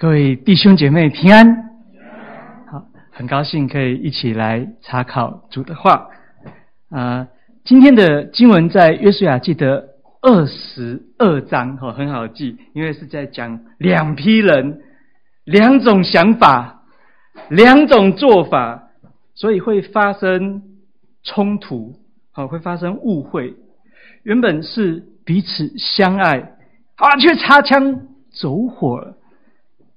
各位弟兄姐妹平安，好，很高兴可以一起来查考主的话。啊，今天的经文在约书亚记的二十二章，哈，很好记，因为是在讲两批人、两种想法、两种做法，所以会发生冲突，好，会发生误会。原本是彼此相爱，啊，却擦枪走火了。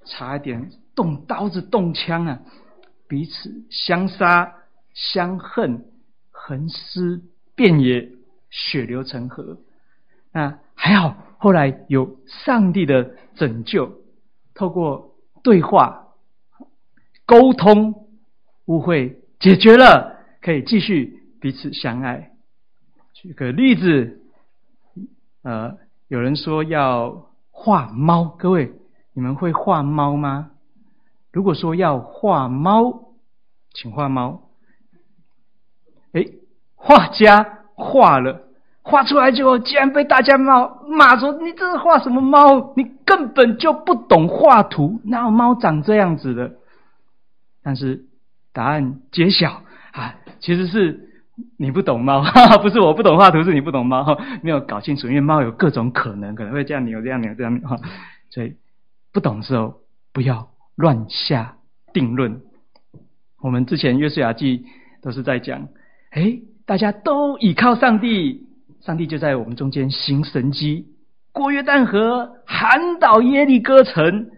差一点动刀子动枪啊，彼此相杀相恨，横尸遍野，血流成河。那还好，后来有上帝的拯救，透过对话沟通，误会解决了，可以继续彼此相爱。举个例子，呃，有人说要画猫，各位。你们会画猫吗？如果说要画猫，请画猫。哎，画家画了，画出来之后，竟然被大家骂骂说：“你这是画什么猫？你根本就不懂画图，哪有猫长这样子的？”但是答案揭晓啊，其实是你不懂猫，哈哈，不是我不懂画图，是你不懂猫，哈，没有搞清楚，因为猫有各种可能，可能会这样扭、这样扭、这样扭，所以。不懂的时候，不要乱下定论。我们之前约书亚记都是在讲，哎，大家都倚靠上帝，上帝就在我们中间行神迹，过约旦河，喊倒耶利哥城，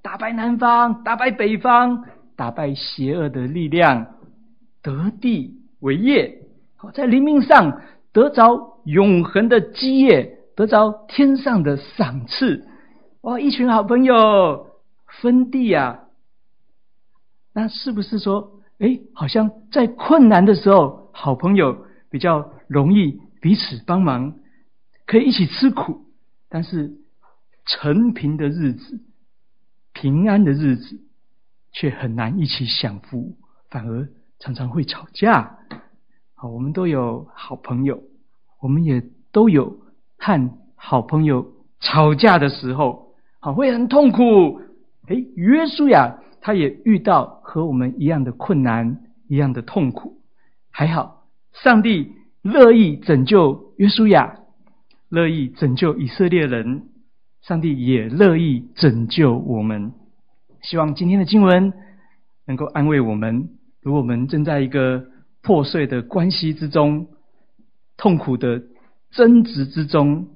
打败南方，打败北方，打败邪恶的力量，得地为业，在灵命上得着永恒的基业，得着天上的赏赐。哇，一群好朋友分地啊，那是不是说，哎，好像在困难的时候，好朋友比较容易彼此帮忙，可以一起吃苦；但是承平的日子、平安的日子，却很难一起享福，反而常常会吵架。好，我们都有好朋友，我们也都有和好朋友吵架的时候。好，会很痛苦。哎，约书亚他也遇到和我们一样的困难，一样的痛苦。还好，上帝乐意拯救约书亚，乐意拯救以色列人。上帝也乐意拯救我们。希望今天的经文能够安慰我们。如果我们正在一个破碎的关系之中，痛苦的争执之中，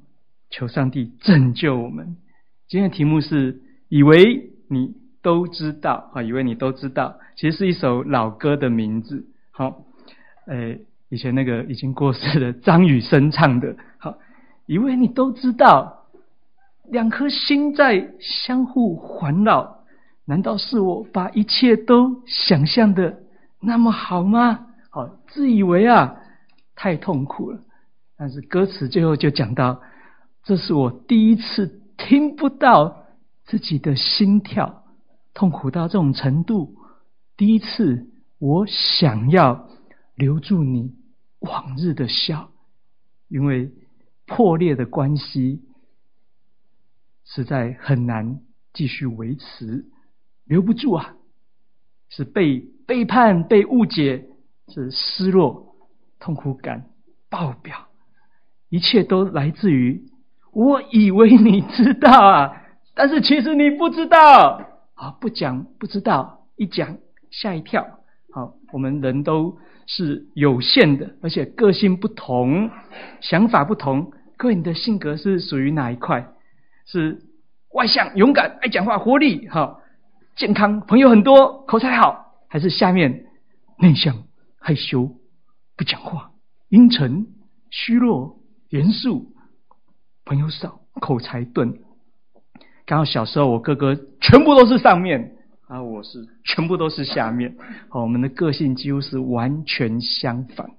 求上帝拯救我们。今天的题目是“以为你都知道”啊，以为你都知道，其实是一首老歌的名字。好，诶，以前那个已经过世的张雨生唱的。好，以为你都知道，两颗心在相互环绕，难道是我把一切都想象的那么好吗？好，自以为啊，太痛苦了。但是歌词最后就讲到，这是我第一次。听不到自己的心跳，痛苦到这种程度。第一次，我想要留住你往日的笑，因为破裂的关系实在很难继续维持，留不住啊！是被背叛、被误解，是失落、痛苦感爆表，一切都来自于。我以为你知道啊，但是其实你不知道。好，不讲不知道，一讲吓一跳。好，我们人都是有限的，而且个性不同，想法不同。各位，你的性格是属于哪一块？是外向、勇敢、爱讲话、活力，好，健康，朋友很多，口才好，还是下面内向、害羞、不讲话、阴沉、虚弱、严肃？朋友少，口才钝。刚好小时候，我哥哥全部都是上面，啊，我是全部都是下面。好，我们的个性几乎是完全相反。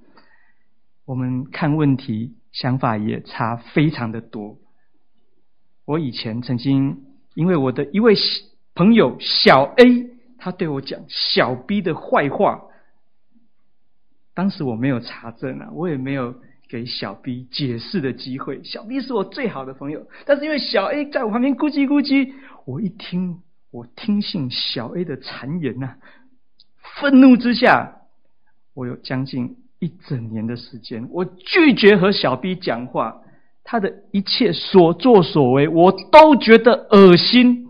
我们看问题想法也差非常的多。我以前曾经因为我的一位朋友小 A，他对我讲小 B 的坏话，当时我没有查证啊，我也没有。给小 B 解释的机会。小 B 是我最好的朋友，但是因为小 A 在我旁边咕叽咕叽，我一听我听信小 A 的谗言呐、啊，愤怒之下，我有将近一整年的时间，我拒绝和小 B 讲话，他的一切所作所为，我都觉得恶心。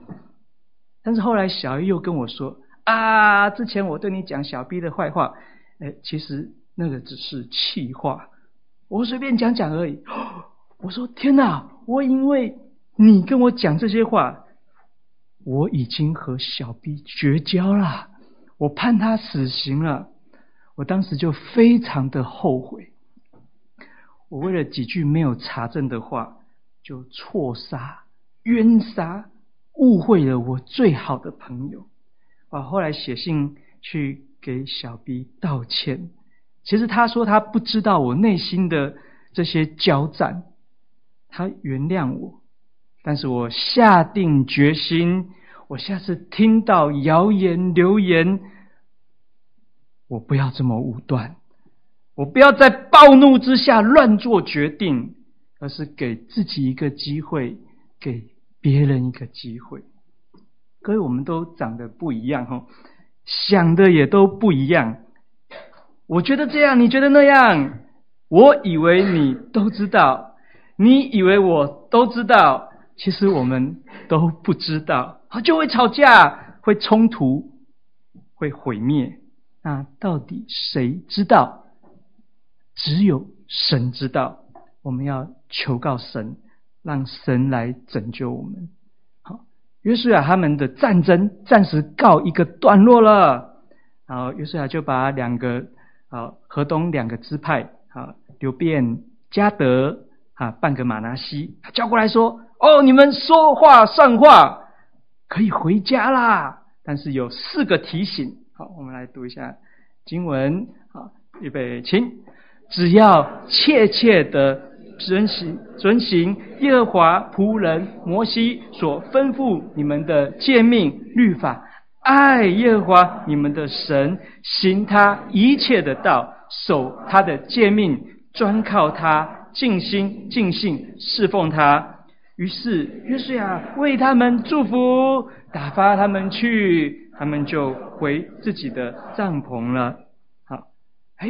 但是后来小 A 又跟我说：“啊，之前我对你讲小 B 的坏话，哎，其实那个只是气话，我随便讲讲而已。”我说：“天哪！我因为你跟我讲这些话。”我已经和小 B 绝交了，我判他死刑了。我当时就非常的后悔，我为了几句没有查证的话，就错杀、冤杀、误会了我最好的朋友。我后来写信去给小 B 道歉。其实他说他不知道我内心的这些交战，他原谅我。但是我下定决心，我下次听到谣言流言，我不要这么武断，我不要在暴怒之下乱做决定，而是给自己一个机会，给别人一个机会。各位，我们都长得不一样哈，想的也都不一样。我觉得这样，你觉得那样，我以为你都知道，你以为我都知道。其实我们都不知道，就会吵架，会冲突，会毁灭。那到底谁知道？只有神知道。我们要求告神，让神来拯救我们。好，约书亚他们的战争暂时告一个段落了。然后约书亚就把两个啊河东两个支派啊流便、迦得啊半个玛拿西他叫过来说。哦，你们说话算话，可以回家啦。但是有四个提醒，好，我们来读一下经文。好，预备，请。只要切切的遵行遵行耶和华仆人摩西所吩咐你们的诫命律法，爱耶和华你们的神，行他一切的道，守他的诫命，专靠他，尽心尽性侍奉他。于是约书亚为他们祝福，打发他们去，他们就回自己的帐篷了。好，哎，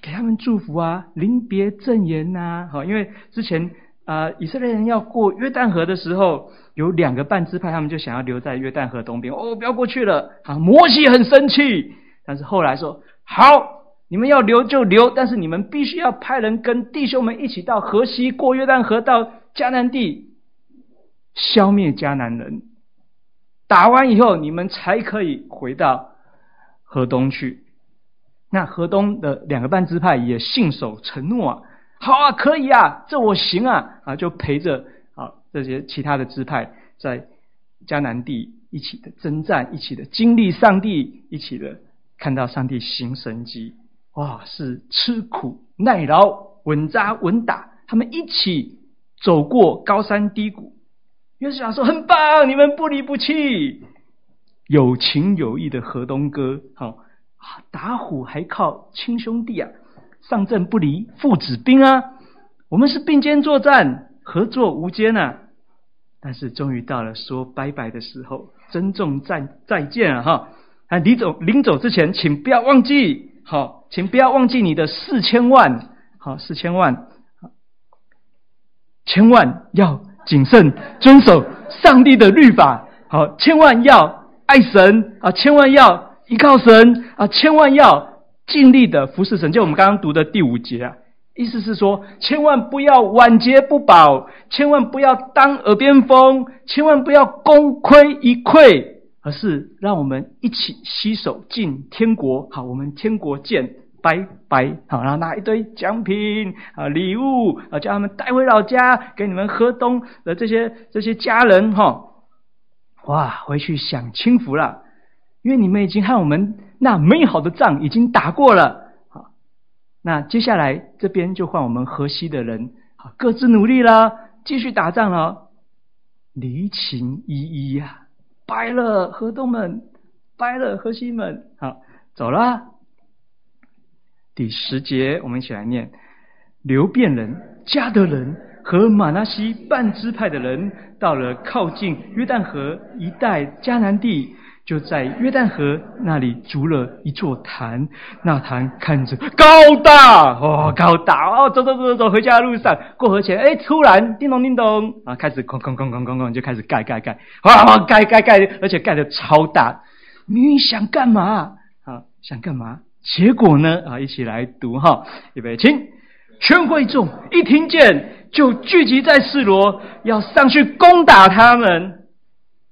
给他们祝福啊，临别赠言呐。好，因为之前啊、以色列人要过约旦河的时候，有两个半支派，他们就想要留在约旦河东边，哦，不要过去了。好，摩西很生气，但是后来说，好，你们要留就留，但是你们必须要派人跟弟兄们一起到河西过约旦河到迦南地。消灭迦南人，打完以后，你们才可以回到河东去。那河东的两个半支派也信守承诺啊，好啊，可以啊，这我行啊，啊，就陪着啊这些其他的支派在迦南地一起的征战，一起的经历上帝，一起的看到上帝行神迹，哇，是吃苦耐劳，稳扎稳打，他们一起走过高山低谷。约书亚说：“很棒，你们不离不弃，有情有义的河东哥。好啊，打虎还靠亲兄弟啊，上阵不离父子兵啊。我们是并肩作战，合作无间啊。但是终于到了说拜拜的时候，珍重再再见啊！哈，啊，临走临走之前，请不要忘记，好，请不要忘记你的四千万，好，四千万，千万要。”谨慎遵守上帝的律法，好，千万要爱神啊，千万要依靠神啊，千万要尽力的服侍神。就我们刚刚读的第五节啊，意思是说，千万不要晚节不保，千万不要当耳边风，千万不要功亏一篑，而是让我们一起携手进天国。好，我们天国见。拜拜，好，然后拿一堆奖品啊、礼物啊，叫他们带回老家，给你们河东的这些这些家人哈。哇，回去享清福了，因为你们已经和我们那美好的仗已经打过了。好，那接下来这边就换我们河西的人，好，各自努力了，继续打仗了。离情依依呀，拜了河东们，拜了河西们，好，走了。第十节，我们一起来念：流便人、迦得人和玛拿西半支派的人到了靠近约旦河一带迦南地。就在约旦河那里筑了一座坛，那坛看着高大哦，高大哦，走走走走走，回家的路上过河前，哎，突然叮咚叮咚啊，开始哐哐哐哐哐哐，就开始盖盖盖，哇，盖盖盖，而且盖得超大。你想干嘛？啊，想干嘛？结果呢？啊，一起来读哈，预备，请全会众一听见就聚集在示罗，要上去攻打他们。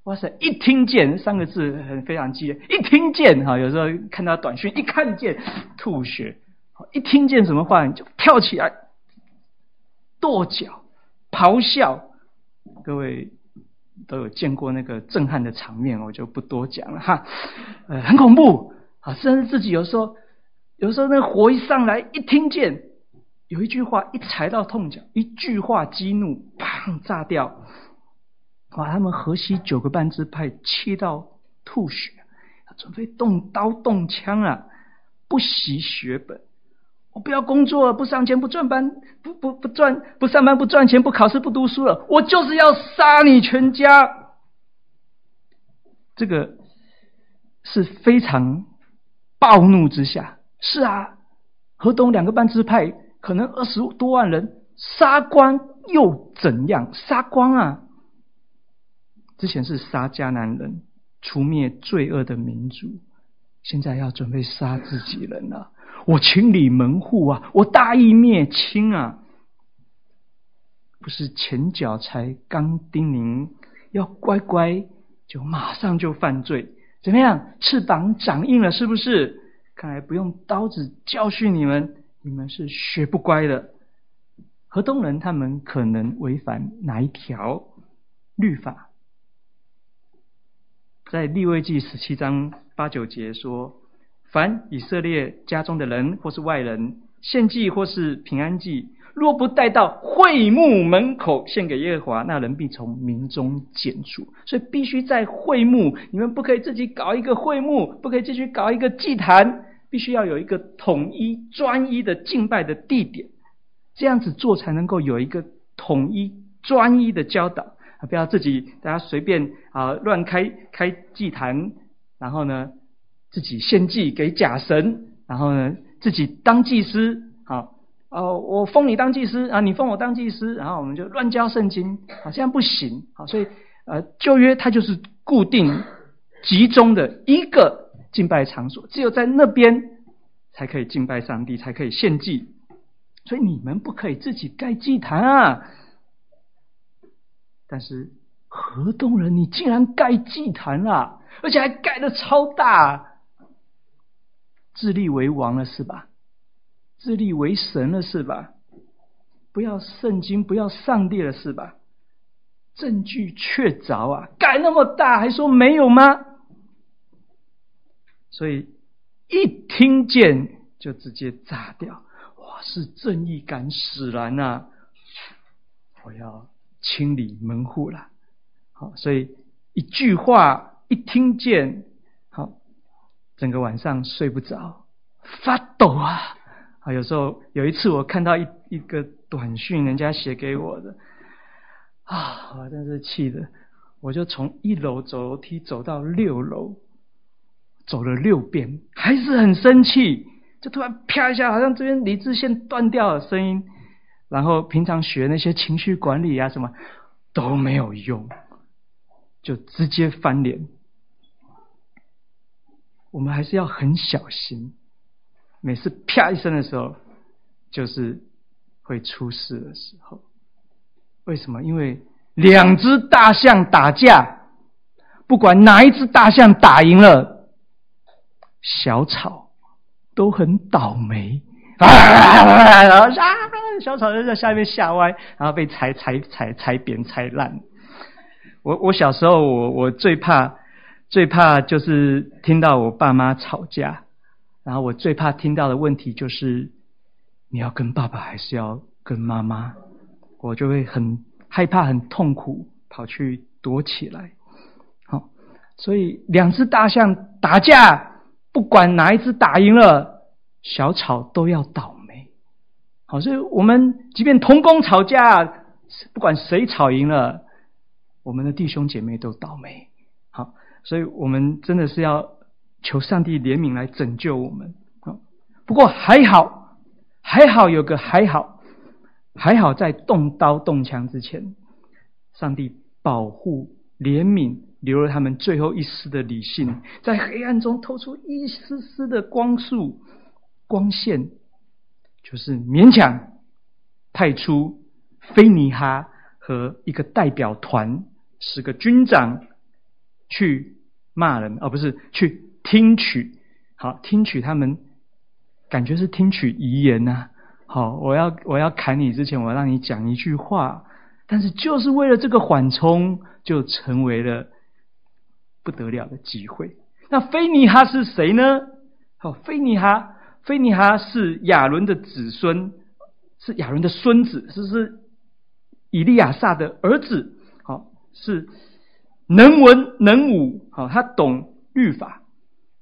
哇塞！一听见三个字很非常激烈。一听见哈，有时候看到短讯，一看见吐血。一听见什么话，你就跳起来跺脚、咆哮。各位都有见过那个震撼的场面，我就不多讲了哈。呃，很恐怖啊！甚至自己有时候，有时候那火一上来，一听见有一句话一踩到痛脚，一句话激怒，砰炸掉。把他们河西九个半支派气到吐血，准备动刀动枪啊！不惜血本，我不要工作，不上钱，不赚班，不不不赚，不上班，不赚钱，不考试，不读书了，我就是要杀你全家！这个是非常暴怒之下。是啊，河东两个半支派可能二十多万人，杀光又怎样？杀光啊！之前是杀迦南人，除灭罪恶的民族，现在要准备杀自己人了。我清理门户啊，我大义灭亲啊，不是前脚才刚叮咛要乖乖，就马上就犯罪，怎么样？翅膀长硬了是不是？看来不用刀子教训你们，你们是学不乖的。河东人他们可能违反哪一条律法？在利未记十七章八九节说：“凡以色列家中的人或是外人献祭或是平安祭，若不带到会幕门口献给耶和华，那人必从民中剪除。所以必须在会幕，你们不可以自己搞一个会幕，不可以继续搞一个祭坛，必须要有一个统一专一的敬拜的地点，这样子做才能够有一个统一专一的教导。”不要自己大家随便啊乱开开祭坛，然后呢自己献祭给假神，然后呢自己当祭司，好哦，我封你当祭司啊，你封我当祭司，然后我们就乱教圣经，好这样不行，好，所以呃旧约它就是固定集中的一个敬拜场所，只有在那边才可以敬拜上帝，才可以献祭，所以你们不可以自己盖祭坛啊。但是河东人，你竟然盖祭坛了，而且还盖得超大，自立为王了是吧？自立为神了是吧？不要圣经，不要上帝了是吧？证据确凿啊！盖那么大，还说没有吗？所以一听见就直接炸掉，哇！是正义感使然啊！我要。清理门户了，好，所以一句话一听见，好，整个晚上睡不着，发抖啊！啊，有时候有一次我看到一一个短讯，人家写给我的，啊，我真是气的，我就从一楼走楼梯走到六楼，走了六遍，还是很生气，就突然啪一下，好像这边理智线断掉了声音。然后平常学那些情绪管理啊什么都没有用，就直接翻脸。我们还是要很小心，每次啪一声的时候，就是会出事的时候。为什么？因为两只大象打架，不管哪一只大象打赢了，小草都很倒霉。啊！然后啊，小草就在下面吓歪，然后被踩踩踩踩扁踩烂。我我小时候，我我最怕最怕就是听到我爸妈吵架，然后我最怕听到的问题就是你要跟爸爸还是要跟妈妈？我就会很害怕、很痛苦，跑去躲起来。好，所以两只大象打架，不管哪一只打赢了。小草都要倒霉，好，所以我们即便同工吵架，不管谁吵赢了，我们的弟兄姐妹都倒霉。好，所以我们真的是要求上帝怜悯来拯救我们。好，不过还好，还好有个还好，还好在动刀动枪之前，上帝保护怜悯，留了他们最后一丝的理性，在黑暗中透出一丝丝的光束光线，就是勉强派出菲尼哈和一个代表团，十个军长。去骂人，而、不是去听取。好，听取他们，感觉是听取遗言呐、好，我要我要砍你之前，我要让你讲一句话。但是就是为了这个缓冲，就成为了不得了的机会。那菲尼哈是谁呢？好，菲尼哈，菲尼哈是亚伦的子孙，是亚伦的孙子，是是以利亚撒的儿子。好，是。能文能武，好，他懂律法，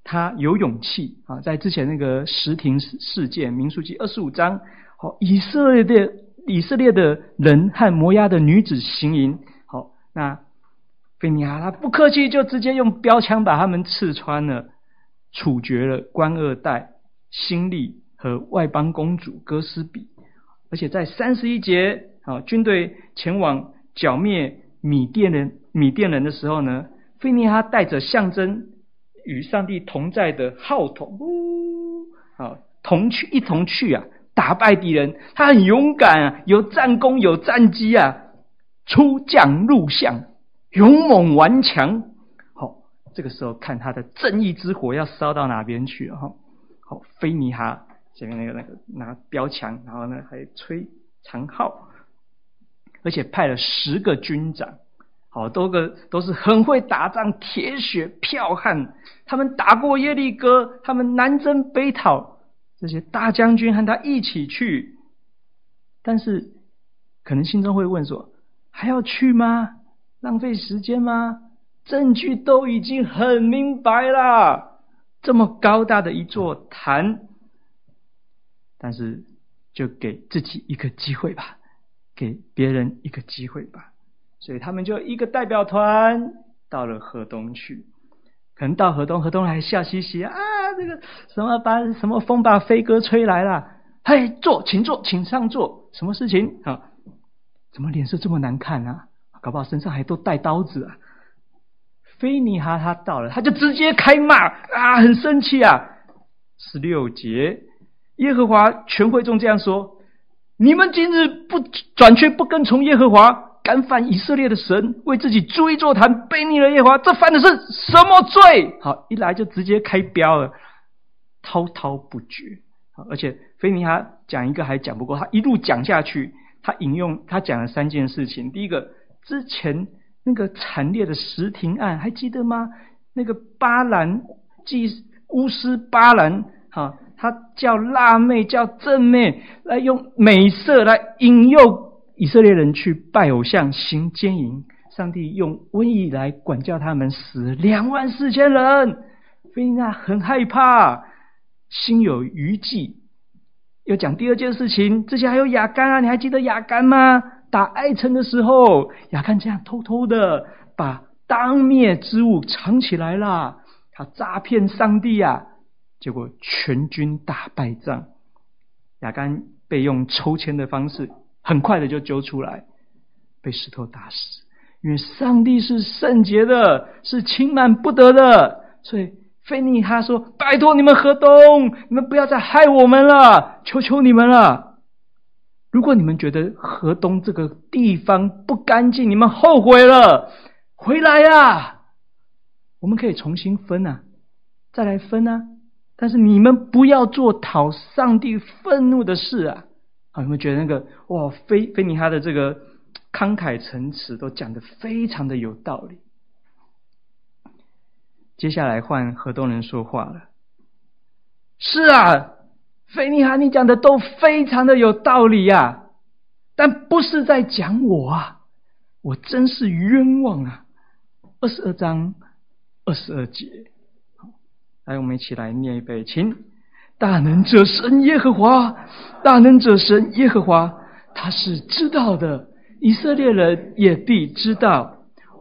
他有勇气啊！在之前那个石亭事件，民数记二十五章，好，以色列的以色列的人和摩押的女子行淫，好，那菲尼哈他不客气，就直接用标枪把他们刺穿了，处决了官二代辛利和外邦公主哥斯比，而且在三十一节，好，军队前往剿灭米甸人。米甸人的时候呢，菲尼哈带着象征与上帝同在的号筒，呜，啊，同去一同去啊，打败敌人。他很勇敢啊，有战功，有战绩啊，出将入相，勇猛顽强。好，这个时候看他的正义之火要烧到哪边去了哈。好，菲尼哈前面那个那个拿标枪，然后呢还吹长号，而且派了十个军长。好多个都是很会打仗、铁血剽悍。他们打过耶利哥，他们南征北讨，这些大将军和他一起去。但是，可能心中会问说：还要去吗？浪费时间吗？证据都已经很明白了。这么高大的一座坛，但是就给自己一个机会吧，给别人一个机会吧。所以他们就一个代表团到了河东去，可能到河东，河东还笑嘻嘻啊，这个什么把什么风把飞鸽吹来了，嘿，坐，请坐，请上座，什么事情啊？怎么脸色这么难看啊？搞不好身上还都带刀子啊！菲尼哈他到了，他就直接开骂啊，很生气啊！十六节，耶和华全会众这样说：你们今日不转却不跟从耶和华。敢犯以色列的神，为自己筑一座坛，背逆了耶和华，这犯的是什么罪？好，一来就直接开标了，滔滔不绝。而且菲尼哈讲一个还讲不过，他一路讲下去，他引用他讲了三件事情。第一个，之前那个惨烈的石亭案还记得吗？那个巴兰祭巫师巴兰，哈，他叫辣妹，叫正妹，来用美色来引诱。以色列人去拜偶像行奸淫，上帝用瘟疫来管教他们，死两万四千人。菲尼哈很害怕，心有余悸。要讲第二件事情，之前还有亚干啊，你还记得亚干吗？打艾城的时候，亚干这样偷偷的把当灭之物藏起来了，他诈骗上帝啊，结果全军大败仗，亚干被用抽签的方式。很快的就揪出来，被石头打死。因为上帝是圣洁的，是轻慢不得的。所以菲尼哈说：“拜托你们河东，你们不要再害我们了，求求你们了。如果你们觉得河东这个地方不干净，你们后悔了，回来呀，我们可以重新分啊，再来分啊。但是你们不要做讨上帝愤怒的事啊。”好，有没有觉得那个哇，菲菲尼哈的这个慷慨陈词都讲得非常的有道理？接下来换河东人说话了。是啊，菲尼哈，你讲的都非常的有道理呀，啊，但不是在讲我啊，我真是冤枉啊！二十二章二十二节，来，我们一起来念一遍，请。大能者神耶和华，大能者神耶和华，他是知道的，以色列人也必知道，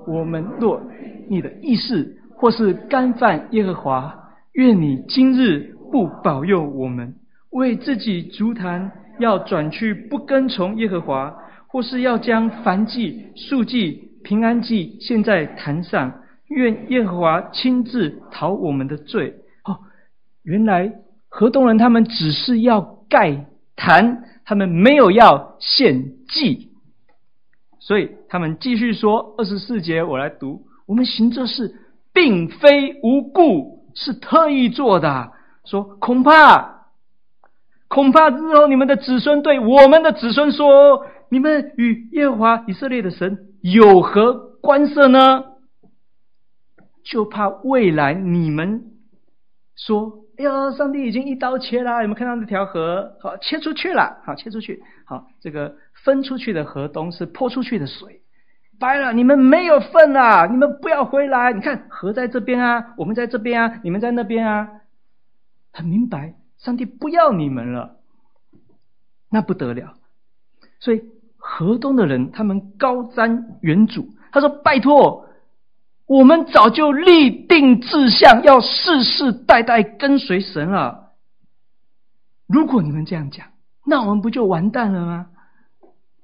我们若你的意思或是干犯耶和华，愿你今日不保佑我们，为自己筑坛要转去不跟从耶和华，或是要将燔祭、素祭、平安祭献在坛上，愿耶和华亲自讨我们的罪。哦，原来河东人他们只是要盖坛，他们没有要献祭，所以他们继续说二十四节，我来读：我们行这事，并非无故，是特意做的。说恐怕，恐怕日后你们的子孙对我们的子孙说。你们与耶和华以色列的神有何关涉呢？就怕未来你们说：“哎呀，上帝已经一刀切了，有没有看到那条河？好，切出去了，好，切出去，好，这个分出去的河东是泼出去的水，白了，你们没有份啊！你们不要回来！你看河在这边啊，我们在这边啊，你们在那边啊，很明白，上帝不要你们了，那不得了，所以。河东的人，他们高瞻远瞩。他说：“拜托，我们早就立定志向，要世世代代跟随神了。如果你们这样讲，那我们不就完蛋了吗？”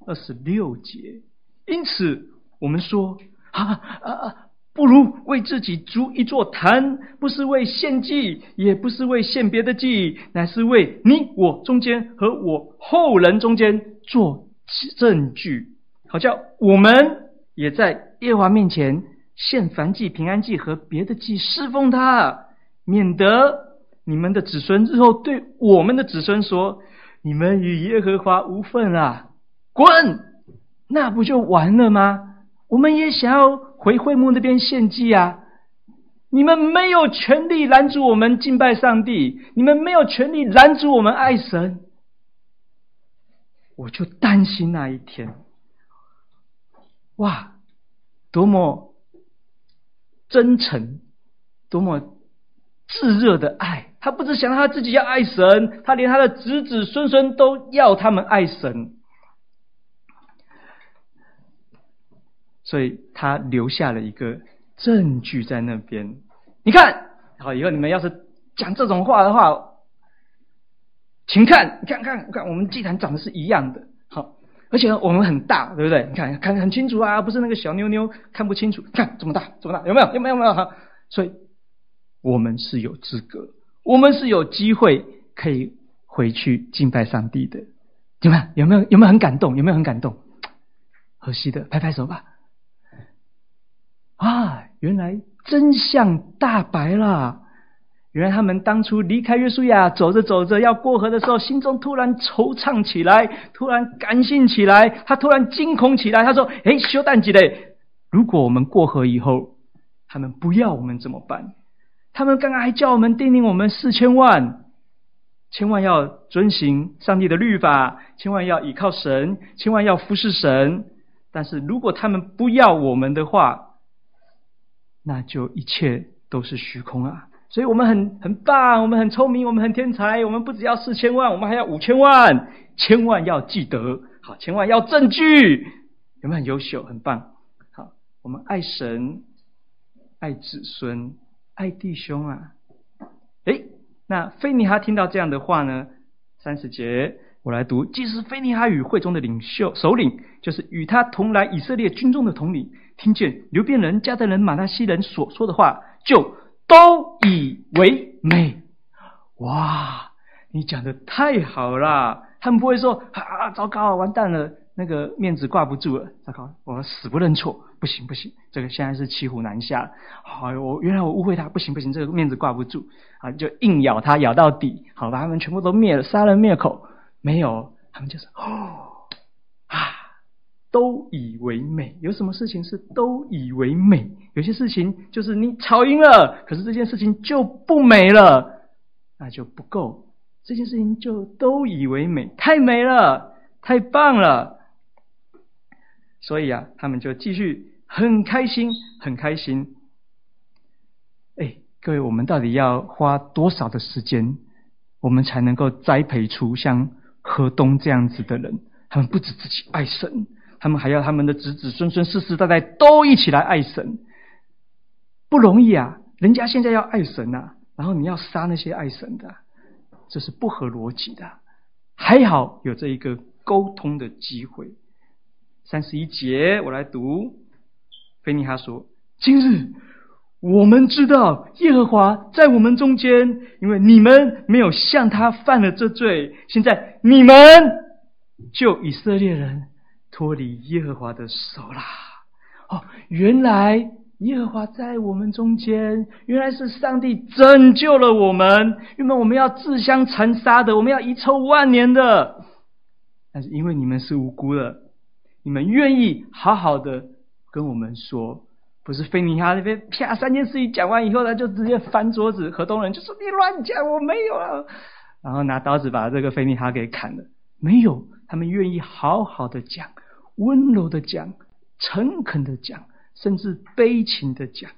二十六节。因此，我们说：“啊啊啊！不如为自己筑一座坛，不是为献祭，也不是为献别的祭，乃是为你我中间和我后人中间做。”证据，好叫我们也在耶和华面前献燔祭、平安祭和别的祭侍奉他，免得你们的子孙日后对我们的子孙说：“你们与耶和华无份啊，滚！”那不就完了吗？我们也想要回会幕那边献祭啊！你们没有权利拦阻我们敬拜上帝，你们没有权利拦阻我们爱神。我就担心那一天，哇，多么真诚，多么炙热的爱！他不只想到他自己要爱神，他连他的子子孙孙都要他们爱神，所以他留下了一个证据在那边。你看，好，以后你们要是讲这种话的话。请看，你看看，看，我们祭坛长得是一样的，好，而且我们很大，对不对？你看，看很清楚啊，不是那个小妞妞看不清楚，看这么大，这么大，有没有？有没有？有没有？哈，所以我们是有资格，我们是有机会可以回去敬拜上帝的，有没有？有没有？有没有很感动？有没有很感动？河西的，拍拍手吧。啊，原来真相大白了。原来他们当初离开约书亚，走着走着要过河的时候，心中突然惆怅起来，突然感性起来，他突然惊恐起来。他说：“哎，修但几嘞？如果我们过河以后，他们不要我们怎么办？他们刚刚还叫我们叮咛我们四千万，千万要遵行上帝的律法，千万要倚靠神，千万要服侍神。但是如果他们不要我们的话，那就一切都是虚空啊！”所以我们很很棒，我们很聪明，我们很天才。我们不只要四千万，我们还要五千万，千万要记得，好，千万要证据，有没有很优秀，很棒？好，我们爱神，爱子孙，爱弟兄啊！诶，那菲尼哈听到这样的话呢？三十节，我来读。即是非尼哈与会中的领袖首领，就是与他同来以色列军中的统领，听见流便人、加得人、玛拿西人所说的话，就。都以为美，哇！你讲的太好了，他们不会说啊，糟糕，完蛋了，那个面子挂不住了，糟糕，我死不认错，不行不行，这个现在是骑虎难下，好，我原来我误会他，不行不行，这个面子挂不住啊，就硬咬他，咬到底，好，把他们全部都灭了，杀人灭口，没有，他们就是哦啊。都以为美，有什么事情是都以为美？有些事情就是你吵赢了，可是这件事情就不美了，那就不够。这件事情就都以为美，太美了，太棒了。所以啊，他们就继续很开心，很开心。哎，各位，我们到底要花多少的时间，我们才能够栽培出像河东这样子的人？他们不止自己爱神。他们还要他们的子子孙孙世世代代都一起来爱神，不容易啊！人家现在要爱神呐、啊，然后你要杀那些爱神的，这是不合逻辑的。还好有这一个沟通的机会。三十一节，我来读。菲尼哈说：“今日我们知道耶和华在我们中间，因为你们没有向他犯了这罪。现在你们救以色列人脱离耶和华的手啦！哦，原来耶和华在我们中间，原来是上帝拯救了我们。原本我们要自相残杀的，我们要遗臭万年的，但是因为你们是无辜的。”你们愿意好好的跟我们说，不是菲尼哈那边啪三件事情讲完以后，他就直接翻桌子。河东人就说：“你乱讲，我没有啊。”然后拿刀子把这个菲尼哈给砍了。没有，他们愿意好好的讲，温柔的讲，诚恳的讲，甚至悲情的讲。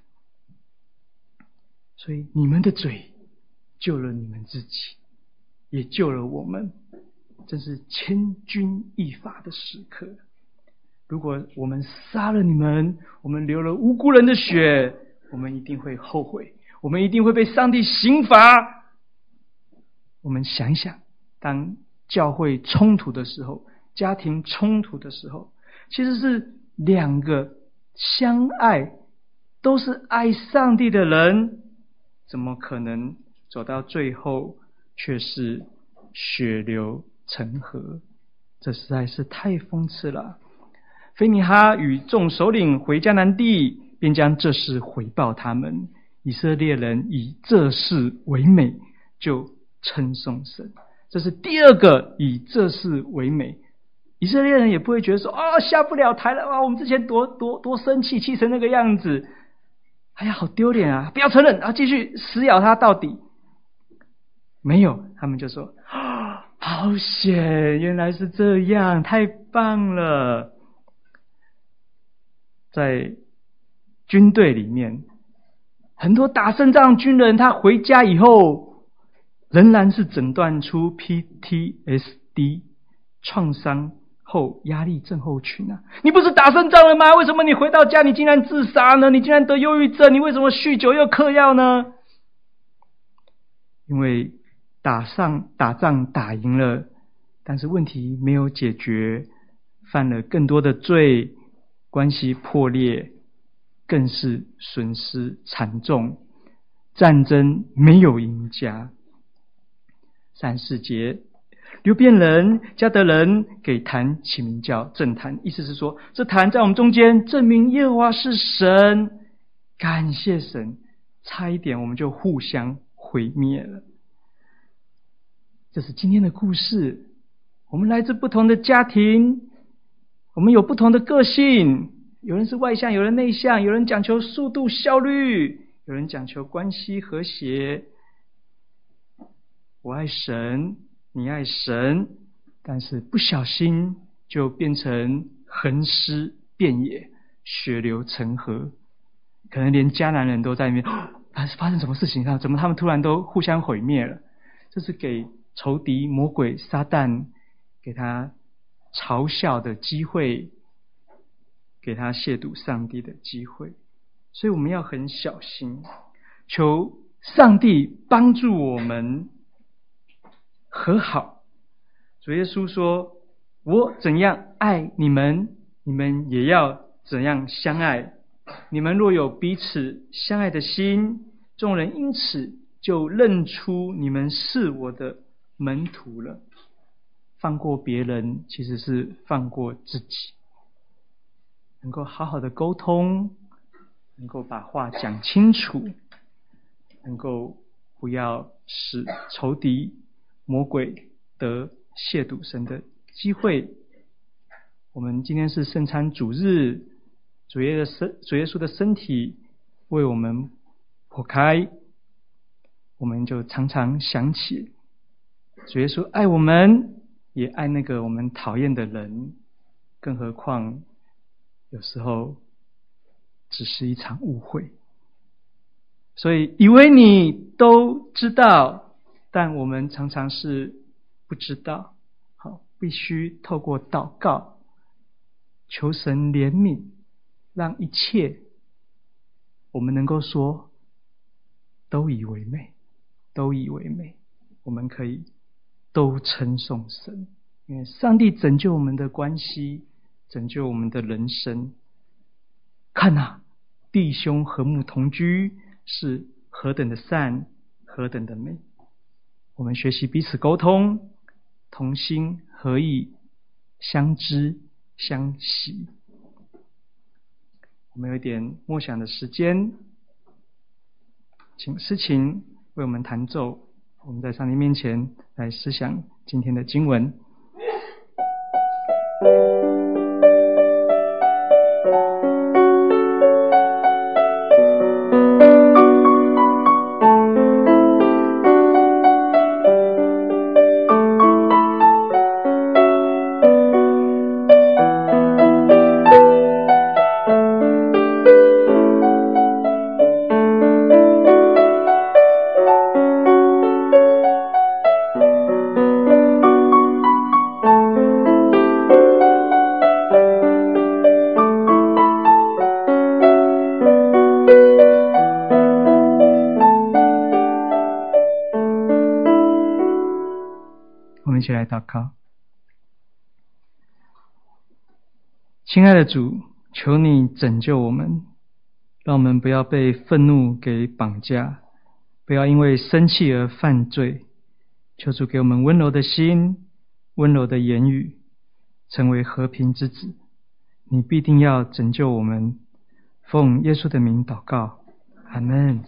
所以你们的嘴救了你们自己，也救了我们，这是千钧一发的时刻。如果我们杀了你们，我们流了无辜人的血，我们一定会后悔，我们一定会被上帝刑罚。我们想一想，当教会冲突的时候，家庭冲突的时候，其实是两个相爱、都是爱上帝的人，怎么可能走到最后却是血流成河？这实在是太讽刺了。菲尼哈与众首领回迦南地，便将这事回报他们。以色列人以这事为美，就称颂神。这是第二个以这事为美。以色列人也不会觉得说：“哦，下不了台了啊！我们之前多多多生气，气成那个样子，哎呀，好丢脸啊！不要承认啊，继续死咬他到底。”没有，他们就说：“啊，好险！原来是这样，太棒了。”在军队里面，很多打胜仗军人，他回家以后仍然是诊断出 PTSD 创伤后压力症候群啊！你不是打胜仗了吗？为什么你回到家你竟然自杀呢？你竟然得忧郁症？你为什么酗酒又嗑药呢？因为打上打仗打赢了，但是问题没有解决，犯了更多的罪。关系破裂，更是损失惨重。战争没有赢家。三四节，流便人、迦得人给坛起名叫正坛，意思是说，这坛在我们中间证明耶和华是神。感谢神，差一点我们就互相毁灭了。这是今天的故事。我们来自不同的家庭。我们有不同的个性，有人是外向，有人内向，有人讲求速度效率，有人讲求关系和谐。我爱神，你爱神，但是不小心就变成横尸遍野，血流成河，可能连迦南人都在里面。还是发生什么事情啊？怎么他们突然都互相毁灭了？这是给仇敌魔鬼撒旦给他。嘲笑的机会，给他亵渎上帝的机会，所以我们要很小心，求上帝帮助我们和好。主耶稣说：“我怎样爱你们，你们也要怎样相爱。你们若有彼此相爱的心，众人因此就认出你们是我的门徒了。”放过别人，其实是放过自己。能够好好的沟通，能够把话讲清楚，能够不要使仇敌、魔鬼得亵渎神的机会。我们今天是圣餐主日，主耶的身，主耶稣的身体为我们剖开，我们就常常想起主耶稣爱我们。也爱那个我们讨厌的人，更何况有时候只是一场误会。所以以为你都知道，但我们常常是不知道。好，必须透过祷告，求神怜悯，让一切我们能够说都以为美，都以为美。我们可以都称颂神，因为上帝拯救我们的关系，拯救我们的人生。看呐，弟兄和睦同居是何等的善，何等的美！我们学习彼此沟通，同心合意，相知相惜。我们有点默想的时间，请诗琴为我们弹奏。我们在上帝面前来思想今天的经文。祷告，亲爱的主，求你拯救我们，让我们不要被愤怒给绑架，不要因为生气而犯罪。求主给我们温柔的心，温柔的言语，成为和平之子。你必定要拯救我们，奉耶稣的名祷告，阿门。